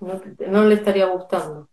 No, no le estaría gustando.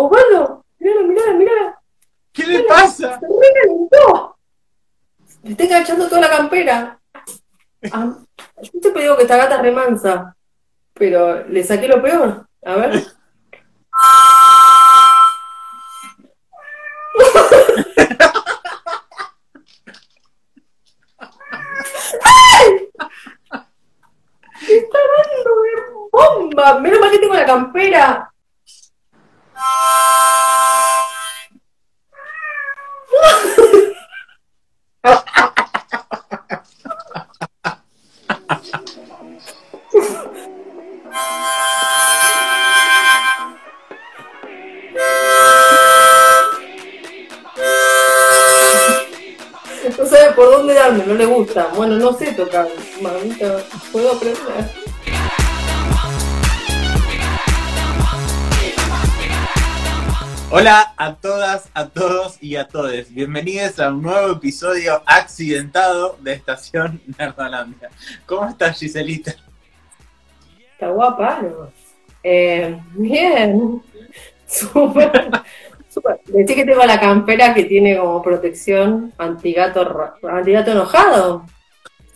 Osvaldo, mira, mira, mira. ¿Qué le pasa? Se reventó. Me está enganchando toda la campera. Ah, yo siempre digo que esta gata remansa, pero le saqué lo peor. A ver. Está dando de bomba. Menos mal que tengo la campera. Bueno, no sé tocar. Mamita, puedo aprender. Hola a todas, a todos y a todes. Bienvenidos a un nuevo episodio accidentado de Estación Nerdolandia. ¿Cómo estás, Giselita? Está guapa, ¿no? Eh, bien. Súper. Súper. Decí que tengo la campera que tiene como protección antigato, antigato enojado.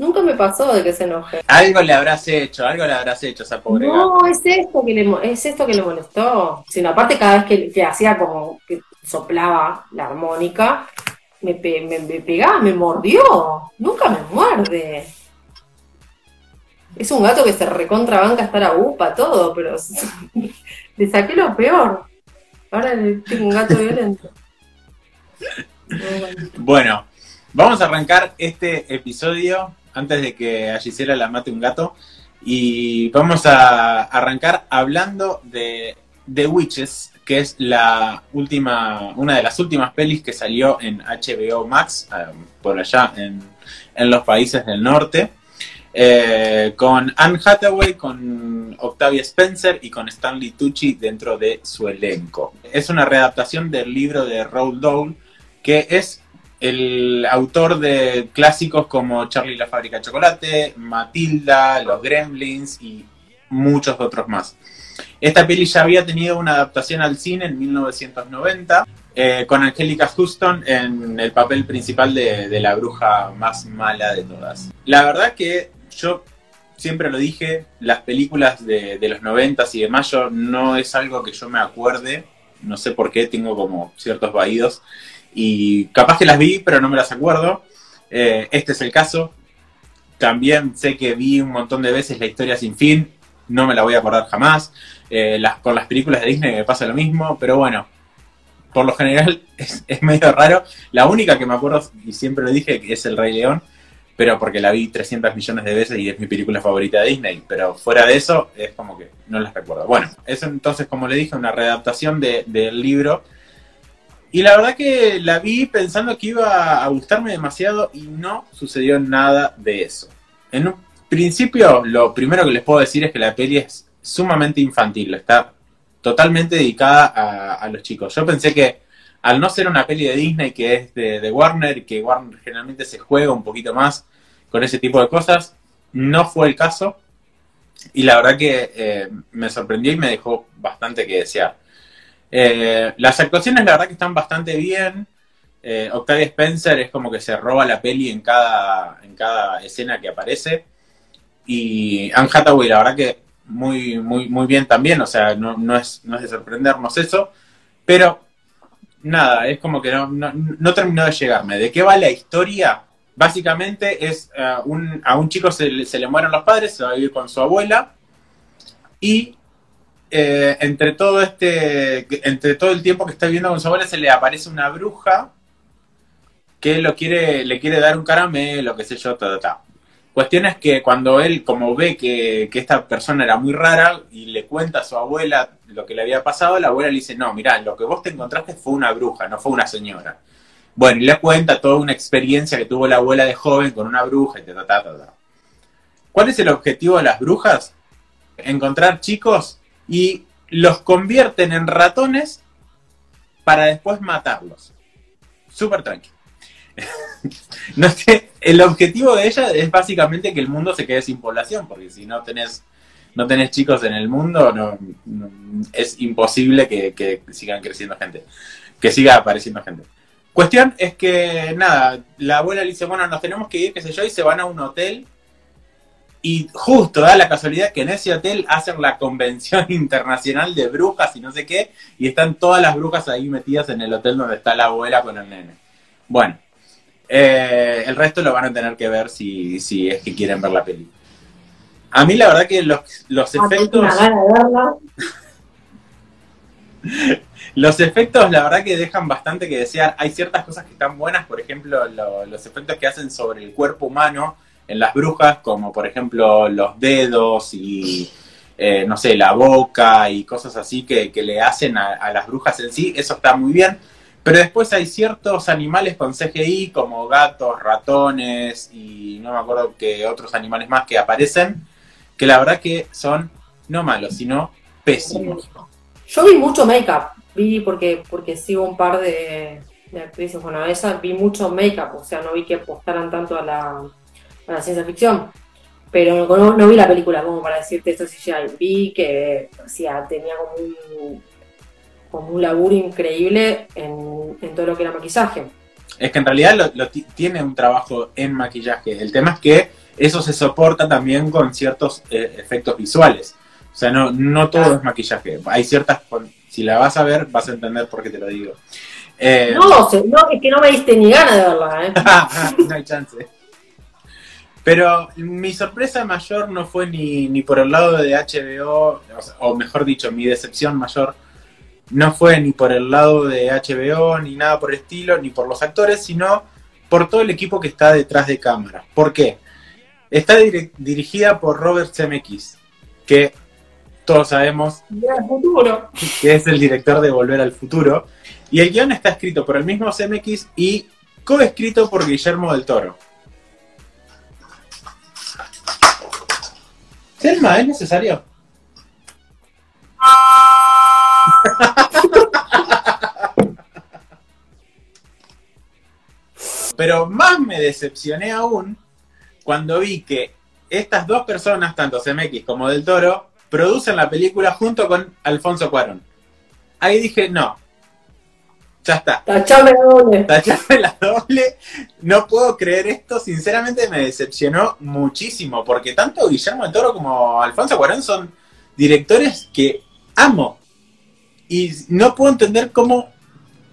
Nunca me pasó de que se enoje. Algo le habrás hecho, algo le habrás hecho a esa pobre gata. No, es esto que le, es esto que le molestó. Sino aparte cada vez que, que hacía como que soplaba la armónica, me, pe- me, me pegaba, me mordió. Nunca me muerde. Es un gato que se recontrabanca estar a upa, todo, pero le saqué lo peor. Ahora le- tengo un gato violento. No, bueno. Bueno, vamos a arrancar este episodio antes de que a Gisela la mate un gato. Y vamos a arrancar hablando de The Witches, que es la última, una de las últimas pelis que salió en HBO Max, eh, por allá en, en los países del norte. eh, con Anne Hathaway, con Octavia Spencer y con Stanley Tucci dentro de su elenco. Es una readaptación del libro de Roald Dahl, que es el autor de clásicos como Charlie y la fábrica de chocolate, Matilda, Los Gremlins y muchos otros más. Esta peli ya había tenido una adaptación al cine en 1990, eh, con Angelica Houston en el papel principal de, de la bruja más mala de todas. La verdad que yo siempre lo dije, las películas de, de los 90 y demás, yo no es algo que yo me acuerde, no sé por qué, tengo como ciertos vaídos y capaz que las vi, pero no me las acuerdo. Eh, este es el caso. También sé que vi un montón de veces La historia sin fin, no me la voy a acordar jamás. Eh, con las películas de Disney me pasa lo mismo, pero bueno, por lo general es, es medio raro. La única que me acuerdo, y siempre lo dije, que es El Rey León, pero porque la vi 300 millones de veces y es mi película favorita de Disney. Pero fuera de eso, es como que no las recuerdo. Bueno, es entonces, como le dije, una readaptación de- del libro. Y la verdad que la vi pensando que iba a gustarme demasiado y no sucedió nada de eso. En un principio, lo primero que les puedo decir es que la peli es sumamente infantil, está totalmente dedicada a, los chicos. Yo pensé que al no ser una peli de Disney que es de, de Warner, que Warner generalmente se juega un poquito más con ese tipo de cosas, no fue el caso. Y la verdad que eh, me sorprendió y me dejó bastante que desear. Eh, las actuaciones, la verdad que están bastante bien. Eh, Octavia Spencer es como que se roba la peli en cada, en cada escena que aparece. Y Anne Hathaway, la verdad que muy, muy, muy bien también. O sea, no, no, es, no es de sorprendernos eso. Pero nada, es como que no, no, no terminó de llegarme. ¿De qué va la historia? básicamente es eh, a un chico se, le- se le mueren los padres, se va a vivir con su abuela y eh, entre todo este, entre todo el tiempo que está viviendo con su abuela se le aparece una bruja que lo quiere, le quiere dar un caramelo, qué sé yo, ta, ta, ta. Cuestión es que cuando él, como ve que, que esta persona era muy rara y le cuenta a su abuela lo que le había pasado, la abuela le dice, no, mirá, lo que vos te encontraste fue una bruja, no fue una señora. Bueno, y le cuenta toda una experiencia que tuvo la abuela de joven con una bruja y ta, ta, ta, ta. ¿Cuál es el objetivo de las brujas? Encontrar chicos y los convierten en ratones para después matarlos. Súper sé, el objetivo de ella es básicamente que el mundo se quede sin población, porque si no tenés, no tenés chicos en el mundo, no- es imposible que, que sigan creciendo gente, que siga apareciendo gente. Cuestión es que, nada, la abuela le dice, bueno, nos tenemos que ir, qué sé yo, y se van a un hotel. Y justo da la casualidad que en ese hotel hacen la convención internacional de brujas y no sé qué, y están todas las brujas ahí metidas en el hotel donde está la abuela con el nene. Bueno, eh, el resto lo van a tener que ver si, si es que quieren ver la peli. A mí la verdad que los, los Ah, efectos... Los efectos, la verdad que dejan bastante que desear. Hay ciertas cosas que están buenas, por ejemplo, lo- los efectos que hacen sobre el cuerpo humano en las brujas, como por ejemplo los dedos y, eh, no sé, la boca y cosas así que, que le hacen a, las brujas en sí. Eso está muy bien. Pero después hay ciertos animales con CGI, como gatos, ratones y no me acuerdo qué otros animales más que aparecen, que la verdad que son no malos, sino pésimos. Yo vi mucho make-up, vi porque, porque sigo un par de, de actrices, bueno, esa vi mucho make-up, o sea, no vi que apostaran tanto a la, a la ciencia ficción. Pero no, no vi la película como para decirte esto si ya vi que o sea, tenía como un, como un laburo increíble en, en todo lo que era maquillaje. Es que en realidad lo, lo ti- tiene un trabajo en maquillaje. El tema es que eso se soporta también con ciertos eh, efectos visuales. O sea, no, no todo Claro. es maquillaje. Hay ciertas... Si la vas a ver, vas a entender por qué te lo digo. Eh, No, no, es que no me diste ni ganas de verla, ¿eh? no hay chance. Pero mi sorpresa mayor no fue ni, ni por el lado de HBO, o, sea, o mejor dicho, mi decepción mayor no fue ni por el lado de HBO, ni nada por el estilo, ni por los actores, sino por todo el equipo que está detrás de cámara. ¿Por qué? Está dirigida por Robert Zemeckis, que todos sabemos Mira el futuro. que es el director de Volver al Futuro. Y el guion está escrito por el mismo CMX y coescrito por Guillermo del Toro. Selma, ¿es necesario? Pero más me decepcioné aún cuando vi que estas dos personas, tanto CMX como Del Toro, producen la película junto con Alfonso Cuarón. Ahí dije, no, ya está. Tachame la doble. Tachame la doble. No puedo creer esto. Sinceramente me decepcionó muchísimo. Porque tanto Guillermo del Toro como Alfonso Cuarón son directores que amo. Y no puedo entender cómo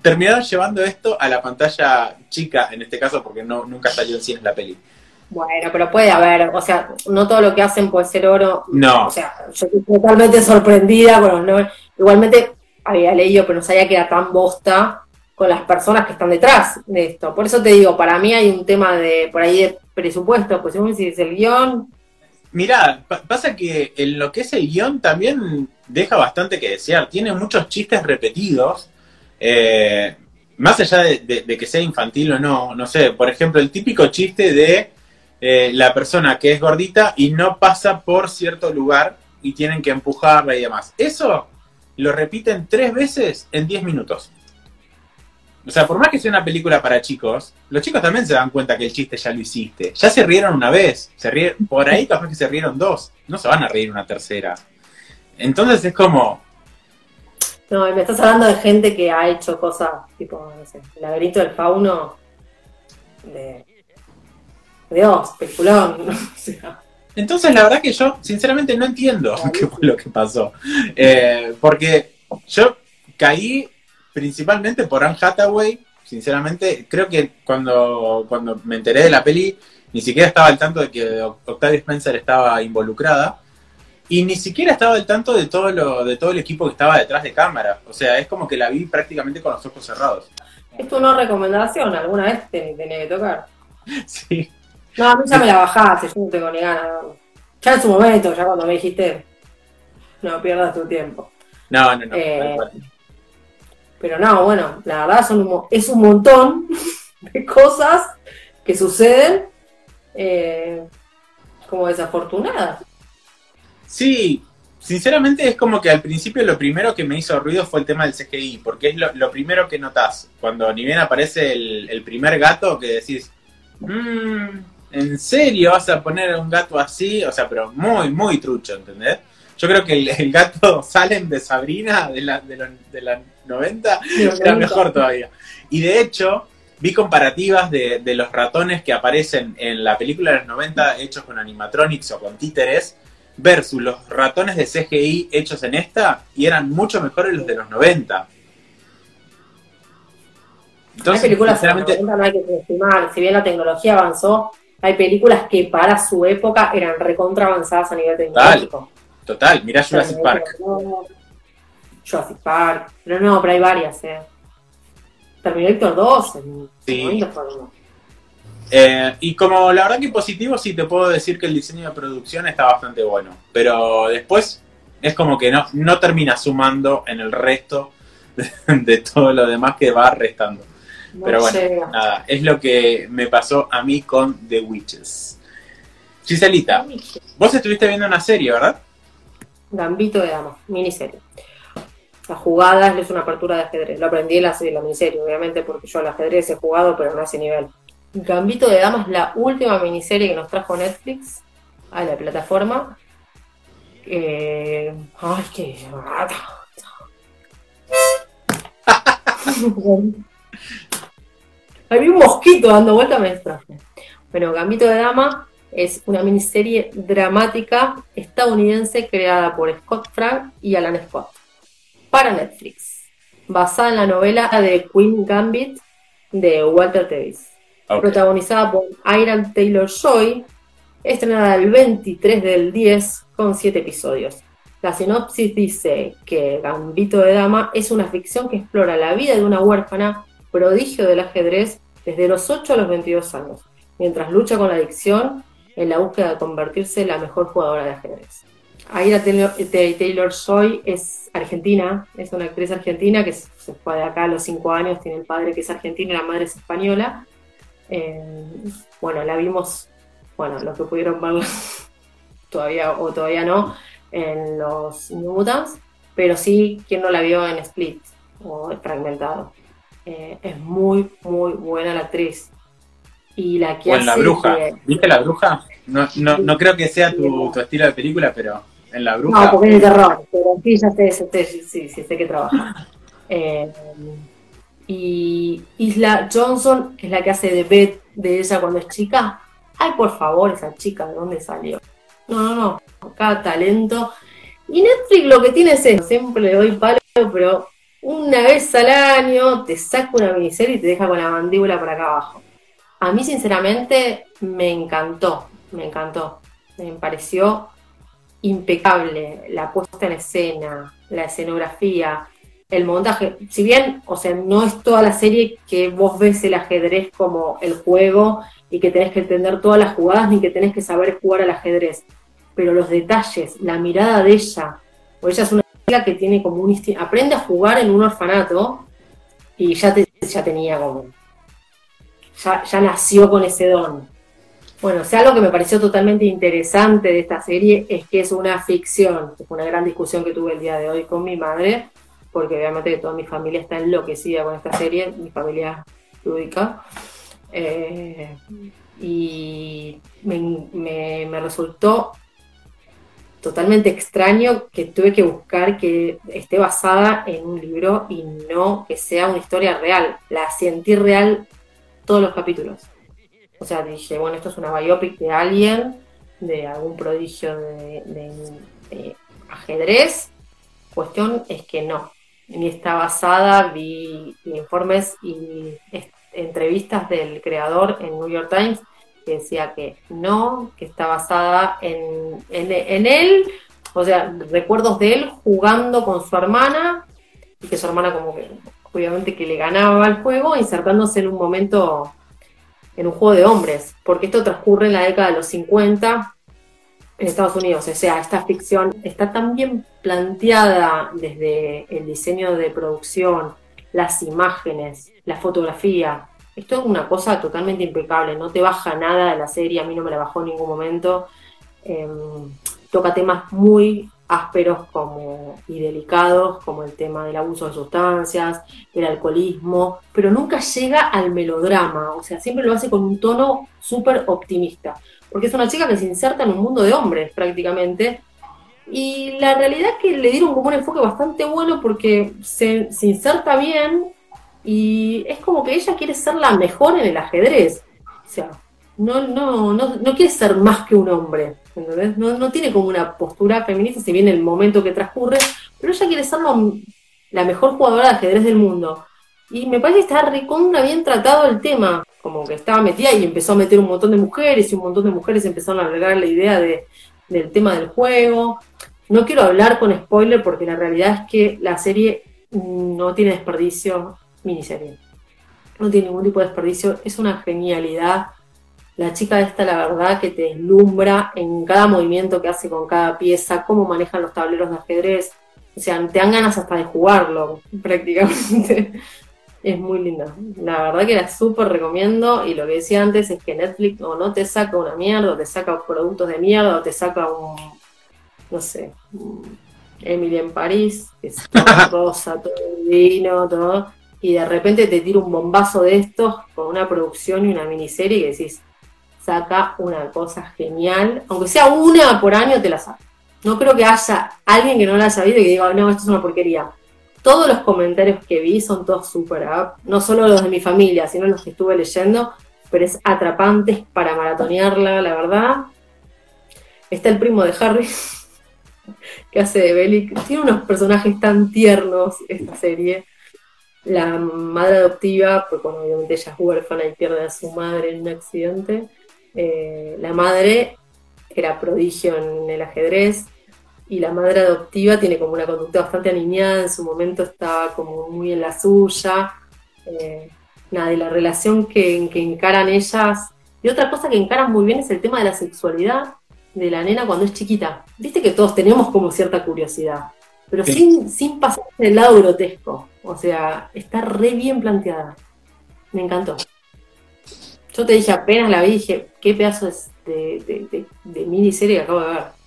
terminaron llevando esto a la pantalla chica, en este caso, porque no, nunca salió en cine la peli. Bueno, pero puede haber, o sea, no todo lo que hacen puede ser oro. No. O sea, yo estoy totalmente sorprendida. Bueno, no, igualmente había leído, pero no sabía que tan bosta con las personas que están detrás de esto. Por eso te digo, para mí hay un tema de por ahí de presupuesto, pues si decís el guion, Mirá, pa- pasa que en lo que es el guion también deja bastante que desear. Tiene muchos chistes repetidos. eh, más allá de que sea infantil o no, no sé, por ejemplo, el típico chiste de eh, la persona que es gordita y no pasa por cierto lugar y tienen que empujarla y demás. Eso lo repiten tres veces en diez minutos. O sea, por más que sea una película para chicos, los chicos también se dan cuenta que el chiste ya lo hiciste. Ya se rieron una vez, se rie- por ahí capaz que se rieron dos, no se van a reír una tercera. Entonces es como, no, me estás hablando de gente que ha hecho cosas tipo, no sé, el laberinto del fauno de Dios, peliculón. O sea, Entonces, la verdad que yo, sinceramente, no entiendo qué fue lo que pasó. Eh, porque yo caí principalmente por Anne Hathaway, sinceramente. Creo que cuando, cuando me enteré de la peli, ni siquiera estaba al tanto de que Octavia Spencer estaba involucrada. Y ni siquiera estaba al tanto de todo lo, de todo el equipo que estaba detrás de cámara. O sea, es como que la vi prácticamente con los ojos cerrados. Es tu no recomendación, alguna vez te tenía que tocar. Sí. No, a mí ya me la bajaste, yo no tengo ni ganas. Ya en su momento, ya cuando me dijiste, no pierdas tu tiempo. No, no, no. Eh. Pero no, bueno, la verdad son un mo- es un montón de cosas que suceden eh, como desafortunadas. Sí, sinceramente es como que al principio lo primero que me hizo ruido fue el tema del CGI, porque es lo, lo primero que notas. Cuando ni bien aparece el, el primer gato que decís, "Mm, ¿en serio vas a poner a un gato así? O sea, pero muy, muy trucho, ¿entendés? Yo creo que el, el gato Salem de Sabrina de la, de, los- de la 90 era mejor todavía. Y de hecho, vi comparativas de, de los ratones que aparecen en la película de los 90 hechos con animatronics o con títeres versus los ratones de CGI hechos en esta y eran mucho mejores los de los 90. hay películas sinceramente, no hay que subestimar, si bien la tecnología avanzó, hay películas que para su época eran recontra avanzadas a nivel tecnológico. total, mirá Jurassic Park. Jurassic Park, pero no, pero hay varias, eh. Terminator 2, en Sí. Eh, y como la verdad que positivo, sí te puedo decir que el diseño de producción está bastante bueno. Pero después es como que no, no termina sumando en el resto de, de todo lo demás que va restando. No Pero bueno, nada, es lo que me pasó a mí con The Witches. Giselita, vos estuviste viendo una serie, ¿verdad? Gambito de Dama, miniserie. La jugada es una apertura de ajedrez. Lo aprendí en la, serie, la miniserie, obviamente, porque yo al ajedrez he jugado, pero no a ese nivel. Gambito de Dama es la última miniserie que nos trajo Netflix a la plataforma. Eh, ay, qué Había un mosquito dando vuelta, me distraje. Bueno, Gambito de Dama es una miniserie dramática estadounidense creada por Scott Frank y Alan Scott para Netflix, basada en la novela de Queen Gambit de Walter Tevis, Ok. protagonizada por Iron Taylor Joy, estrenada el 23 del 10 con 7 episodios. La sinopsis dice que Gambito de Dama es una ficción que explora la vida de una huérfana prodigio del ajedrez desde los 8 a los 22 años, mientras lucha con la adicción en la búsqueda de convertirse en la mejor jugadora de ajedrez. Aira Taylor, Taylor Joy es argentina, es una actriz argentina que se fue de acá a los 5 años, tiene el padre que es argentino y la madre es española. Eh, bueno, la vimos, bueno, los que pudieron verla todavía o todavía no, en los New Mutants, pero sí, quien no la vio en Split o fragmentado. Eh, es muy, muy buena la actriz. Y la que O en La Bruja. ¿Viste La Bruja? No, no, no creo que sea tu, tu estilo de película, pero en La Bruja. No, porque es de terror, pero sí, ya sé, ya sé, sí, sí, sé que trabaja. Eh, y Isla Johnson es la que hace de Beth de ella cuando es chica. Ay, por favor, esa chica, ¿de dónde salió? No, no, no, cada talento. Y Netflix lo que tiene es eso, siempre le doy palo, pero una vez al año te saca una miniserie y te deja con la mandíbula por acá abajo. A mí, sinceramente, me encantó, me encantó. Me pareció impecable la puesta en escena, la escenografía, el montaje. Si bien, o sea, no es toda la serie que vos ves el ajedrez como el juego y que tenés que entender todas las jugadas ni que tenés que saber jugar al ajedrez, pero los detalles, la mirada de ella, o ella es una que tiene como un instinto, aprende a jugar en un orfanato y ya, te- ya tenía como, ya, nació con ese don. Bueno, o sea, algo que me pareció totalmente interesante de esta serie es que es una ficción. Fue una gran discusión que tuve el día de hoy con mi madre, porque obviamente toda mi familia está enloquecida con esta serie, mi familia lúdica. Eh, y me, me- me resultó totalmente extraño que tuve que buscar que esté basada en un libro y no que sea una historia real. La sentí real todos los capítulos. O sea, dije, bueno, esto es una biopic de alguien, de algún prodigio de, ajedrez. Cuestión es que no. y está basada, vi informes y entrevistas del creador en New York Times que decía que no, que está basada en, en, él, o sea, recuerdos de él jugando con su hermana y que su hermana como que obviamente que le ganaba el juego insertándose en un momento en un juego de hombres, porque esto transcurre en la década de los 50 en Estados Unidos. O sea, esta ficción está tan bien planteada desde el diseño de producción, las imágenes, la fotografía. Esto es una cosa totalmente impecable, no te baja nada de la serie, a mí no me la bajó en ningún momento. Em, toca temas muy ásperos como, y delicados, como el tema del abuso de sustancias, el alcoholismo, pero nunca llega al melodrama, o sea, siempre lo hace con un tono súper optimista porque es una chica que se inserta en un mundo de hombres prácticamente. Y la realidad es que le dieron como un enfoque bastante bueno porque se, inserta bien y es como que ella quiere ser la mejor en el ajedrez. O sea, no, no, no, no quiere ser más que un hombre, ¿entendés? No, no tiene como una postura feminista, si bien el momento que transcurre, pero ella quiere ser la mejor jugadora de ajedrez del mundo. Y me parece que está recontra bien tratado el tema como que estaba metida y empezó a meter un montón de mujeres y un montón de mujeres empezaron a agregar la idea de, del tema del juego. No quiero hablar con spoiler porque la realidad es que la serie no tiene desperdicio, miniserie. No tiene ningún tipo de desperdicio, es una genialidad. La chica esta, la verdad, que te deslumbra en cada movimiento que hace con cada pieza, cómo manejan los tableros de ajedrez. O sea, te dan ganas hasta de jugarlo, prácticamente es muy linda. La verdad que la súper recomiendo y lo que decía antes es que Netflix o no te saca una mierda, o te saca productos de mierda, o te saca un, no sé, Emily en París, que es todo rosa, todo divino, todo, y de repente te tira un bombazo de estos con una producción y una miniserie que decís, saca una cosa genial, aunque sea una por año te la saca. No creo que haya alguien que no la haya visto y que diga, no, esto es una porquería todos los comentarios que vi son todos súper up, no solo los de mi familia, sino los que estuve leyendo, pero es atrapante para maratonearla, la verdad. Está el primo de Harry, que hace de Bellic. Tiene unos personajes tan tiernos esta serie. La madre adoptiva, pues bueno, obviamente ella es huérfana y pierde a su madre en un accidente. Eh, la madre era prodigio en el ajedrez, y la madre adoptiva tiene como una conducta bastante aniñada, en su momento estaba como muy en la suya. Eh, nada, y la relación que, que, encaran ellas. Y otra cosa que encaran muy bien es el tema de la sexualidad de la nena cuando es chiquita. Viste que todos tenemos como cierta curiosidad, pero sin, sin pasar del lado grotesco. O sea, está re bien planteada. Me encantó. Yo te dije apenas la vi, dije, qué pedazo de, de, de miniserie que acabo de ver.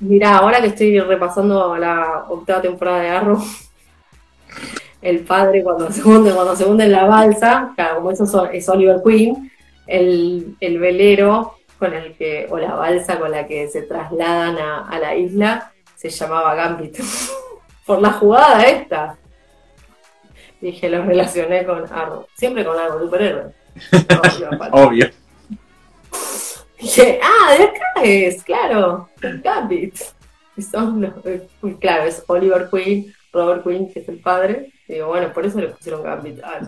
Mira, ahora que estoy repasando la octava temporada de Arrow, el padre cuando se hunde, cuando se hunde en la balsa, claro, como eso es Oliver Queen, el, velero con el que, o la balsa con la que se trasladan a, la isla, se llamaba Gambit. Por la jugada esta. Dije, lo relacioné con Arrow. Siempre con algo, superhéroe. Obvio. dije, ah, de acá es, claro, Gambit. Son eh, claro, es Oliver Queen, Robert Queen, que es el padre. Y digo, bueno, por eso le pusieron Gambit. Ah,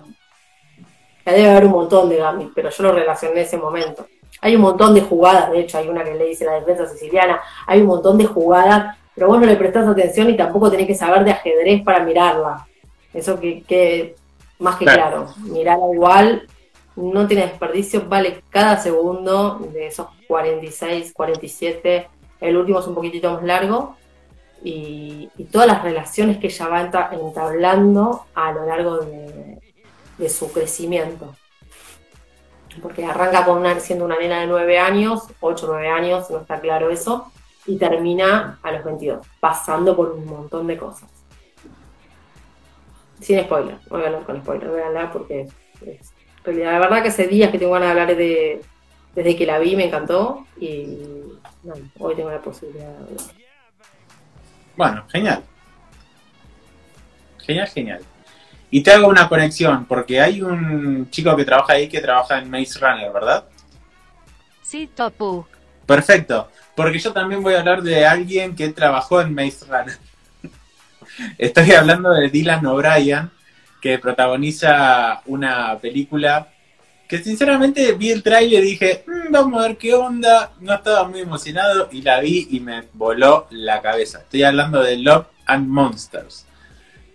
Ya debe haber un montón de Gambit, pero yo lo relacioné en ese momento. Hay un montón de jugadas, de hecho, hay una que le dice la defensa siciliana, hay un montón de jugadas, pero vos no le prestás atención y tampoco tenés que saber de ajedrez para mirarla. Eso que, que más que claro, mirarla igual no tiene desperdicio, vale cada segundo de esos 46, 47, el último es un poquitito más largo, y, todas las relaciones que ella va entablando a lo largo de, su crecimiento. Porque arranca con una, siendo una nena de 9 años, 8 9 años, no está claro eso, y termina a los 22, pasando por un montón de cosas. Sin spoiler, voy a hablar con spoiler, voy a hablar porque es la verdad que hace días que tengo ganas de hablar de, desde que la vi, me encantó y hoy tengo la posibilidad de hablar. Bueno, genial. Genial, genial. Y te hago una conexión, porque hay un chico que trabaja ahí que trabaja en Maze Runner, ¿verdad? Sí, Topu. Perfecto, porque yo también voy a hablar de alguien que trabajó en Maze Runner. Estoy hablando de Dylan O'Brien, que protagoniza una película que sinceramente vi el trailer y dije, "Mm, vamos a ver qué onda. No estaba muy emocionado y la vi y me voló la cabeza. Estoy hablando de Love and Monsters.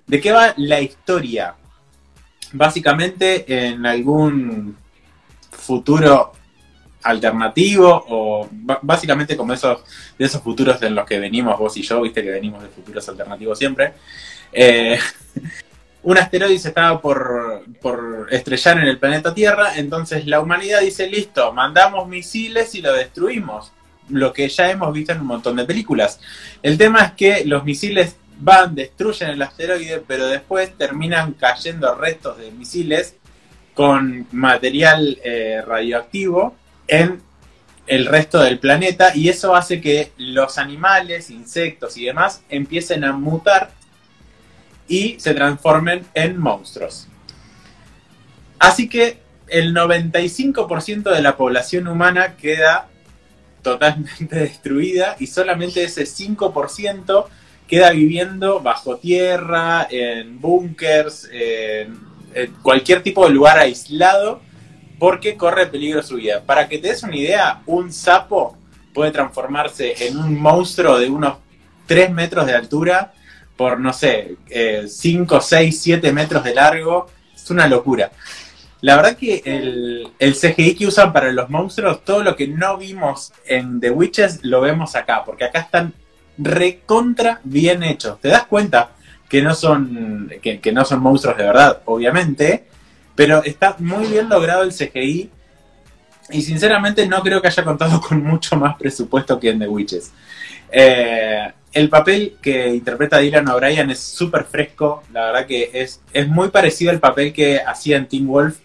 ¿De qué va la historia? Básicamente en algún futuro alternativo o básicamente como esos de esos futuros en los que venimos vos y yo, viste que venimos de futuros alternativos siempre. Eh, un asteroide se estaba por, por estrellar en el planeta Tierra, entonces la humanidad dice, listo, mandamos misiles y lo destruimos. Lo que ya hemos visto en un montón de películas. El tema es que los misiles van, destruyen el asteroide, pero después terminan cayendo restos de misiles con material eh, radioactivo en el resto del planeta y eso hace que los animales, insectos y demás empiecen a mutar y se transformen en monstruos. Así que el 95% de la población humana queda totalmente destruida y solamente ese 5% queda viviendo bajo tierra, en búnkers, en, en cualquier tipo de lugar aislado, porque corre peligro su vida. Para que te des una idea, un sapo puede transformarse en un monstruo de unos 3 metros de altura por, no sé, 5, 6, 7 metros de largo. Es una locura. La verdad que el, CGI que usan para los monstruos, todo lo que no vimos en The Witches, lo vemos acá, porque acá están recontra bien hechos. ¿Te das cuenta que no son, que no son monstruos de verdad, obviamente? Pero está muy bien logrado el CGI. Y sinceramente no creo que haya contado con mucho más presupuesto que en The Witches. Eh, el papel que interpreta Dylan O'Brien es súper fresco. La verdad que es, es muy parecido al papel que hacía en Teen Wolf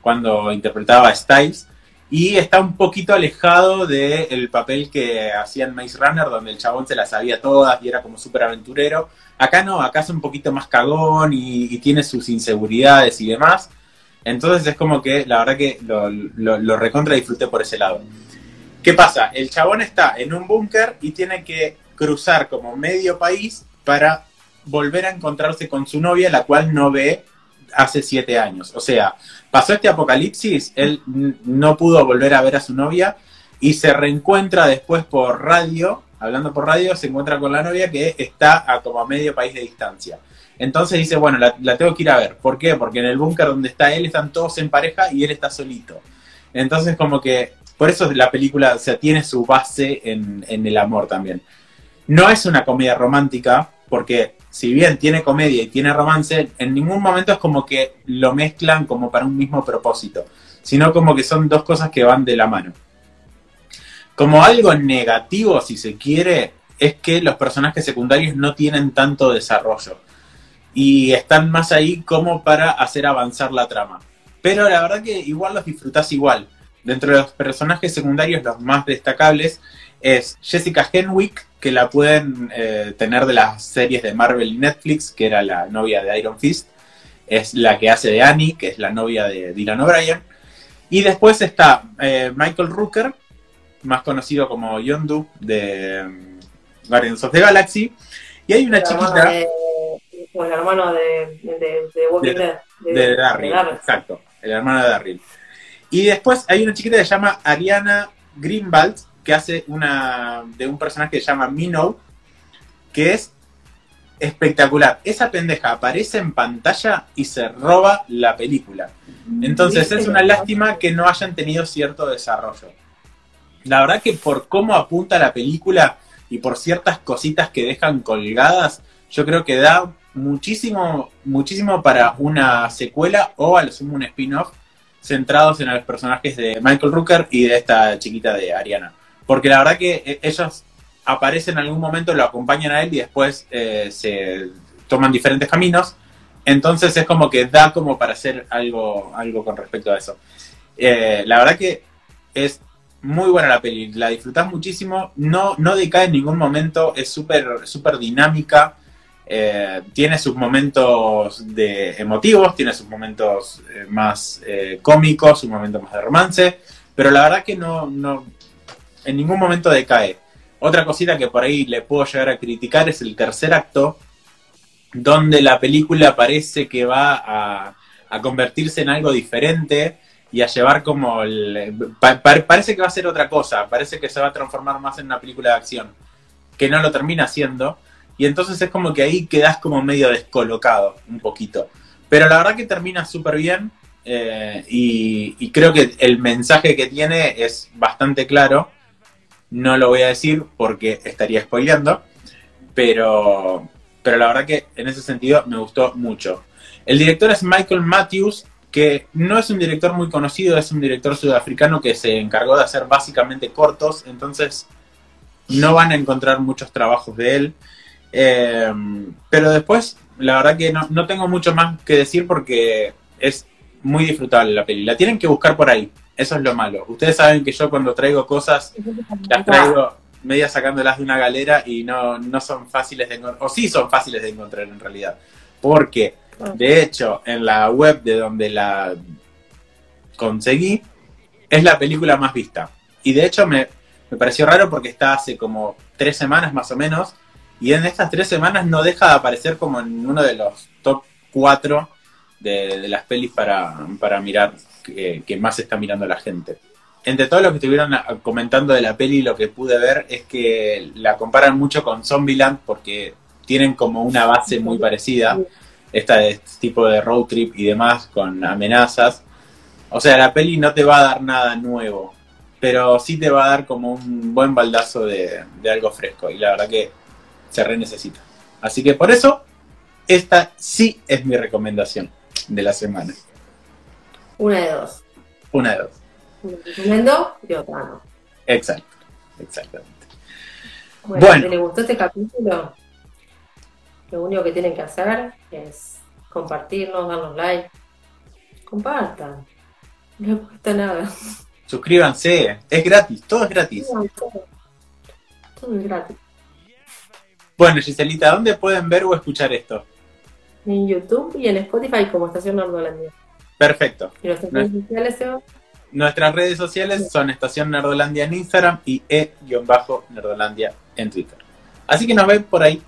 cuando interpretaba a Styles. Y está un poquito alejado del papel que hacía en Maze Runner, donde el chabón se las sabía todas y era como súper aventurero. Acá no, acá es un poquito más cagón y, y tiene sus inseguridades y demás. Entonces es como que la verdad que lo, lo, lo, recontra disfruté por ese lado. ¿Qué pasa? El chabón está en un búnker y tiene que cruzar como medio país para volver a encontrarse con su novia, la cual no ve hace siete años. O sea, pasó este apocalipsis, él no pudo volver a ver a su novia y se reencuentra después por radio, hablando por radio, se encuentra con la novia que está a como a medio país de distancia. Entonces dice, bueno, la, tengo que ir a ver. ¿Por qué? Porque en el búnker donde está él están todos en pareja y él está solito. Entonces como que, por eso la película, o sea, tiene su base en el amor también. No es una comedia romántica, porque si bien tiene comedia y tiene romance, en ningún momento es como que lo mezclan como para un mismo propósito, sino como que son dos cosas que van de la mano. Como algo negativo, si se quiere, es que los personajes secundarios no tienen tanto desarrollo y están más ahí como para hacer avanzar la trama. Pero la verdad que igual los disfrutás igual. Dentro de los personajes secundarios, los más destacables es Jessica Henwick, que la pueden eh, tener de las series de Marvel y Netflix, que era la novia de Iron Fist. Es la que hace de Annie, que es la novia de Dylan O'Brien. Y después está eh, Michael Rooker, más conocido como Yondu de um, Guardians of the Galaxy. Y hay una chiquita. O el hermano de, de, de Walking Dead. De, de Darryl, exacto. El hermano de Darryl. Y después hay una chiquita que se llama Ariana Greenwald, que hace una de un personaje que se llama Minnow, que es espectacular. Esa pendeja aparece en pantalla y se roba la película. Entonces es una lástima que no hayan tenido cierto desarrollo. La verdad que por cómo apunta la película y por ciertas cositas que dejan colgadas, yo creo que da muchísimo, muchísimo para una secuela o a lo sumo un spin-off centrados en los personajes de Michael Rooker y de esta chiquita de Ariana. Porque la verdad que ellos aparecen en algún momento, lo acompañan a él y después eh, se toman diferentes caminos. Entonces es como que da como para hacer algo, algo con respecto a eso. Eh, la verdad que es muy buena la peli, la disfrutás muchísimo, no, no decae en ningún momento, es súper super dinámica, eh, tiene sus momentos de emotivos, tiene sus momentos eh, más eh, cómicos, sus momentos más de romance, pero la verdad que no, no, en ningún momento decae. Otra cosita que por ahí le puedo llegar a criticar es el tercer acto, donde la película parece que va a, convertirse en algo diferente y a llevar como el... pa- pa- parece que va a ser otra cosa, parece que se va a transformar más en una película de acción, que no lo termina haciendo, y entonces es como que ahí quedas como medio descolocado un poquito. Pero la verdad que termina súper bien eh, y, y creo que el mensaje que tiene es bastante claro. No lo voy a decir porque estaría spoileando, pero, pero la verdad que en ese sentido me gustó mucho. El director es Michael Matthews, que no es un director muy conocido, es un director sudafricano que se encargó de hacer básicamente cortos, entonces no van a encontrar muchos trabajos de él. Eh, pero después, la verdad que no, no tengo mucho más que decir porque es muy disfrutable la peli. La tienen que buscar por ahí, eso es lo malo. Ustedes saben que yo cuando traigo cosas las traigo medias sacándolas de una galera y no, no son fáciles de encontrar, o sí son fáciles de encontrar en realidad. Porque, de hecho, en la web de donde la conseguí, es la película más vista. Y de hecho me, me pareció raro porque está hace como tres semanas más o menos, y en estas tres semanas no deja de aparecer como en uno de los top cuatro de, las pelis para, para mirar que, más está mirando la gente. Entre todo lo que estuvieron a- comentando de la peli, lo que pude ver es que la comparan mucho con Zombieland porque tienen como una base muy parecida, esta este tipo de road trip y demás, con amenazas. O sea, la peli no te va a dar nada nuevo, pero sí te va a dar como un buen baldazo de algo fresco, y la verdad que se re necesita. Así que por eso, esta sí es mi recomendación de la semana. Una de dos. Una de dos. Una recomiendo y otra no. Exacto, exactamente. Bueno, Bueno. si les gustó este capítulo, lo único que tienen que hacer es compartirnos, darnos like. Compartan. No les cuesta nada. Suscríbanse, es gratis, todo es gratis. Todo es gratis. Bueno, Giselita, ¿dónde pueden ver o escuchar esto? En YouTube y en Spotify como Estación Nordolandia. Perfecto. Y nuestras No. redes sociales, Seba, Nuestras redes sociales son Estación Nerdolandia en Instagram y e-nerdolandia en Twitter. Así que nos ven por ahí.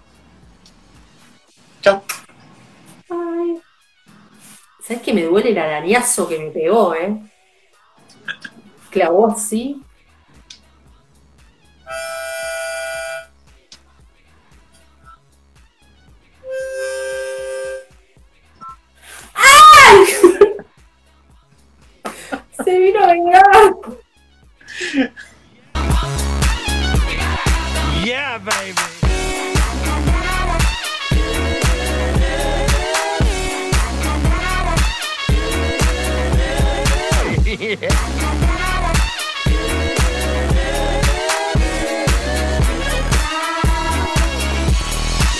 Chau. Ay. ¿Sabes que me duele el arañazo que me pegó, eh? Clavó así.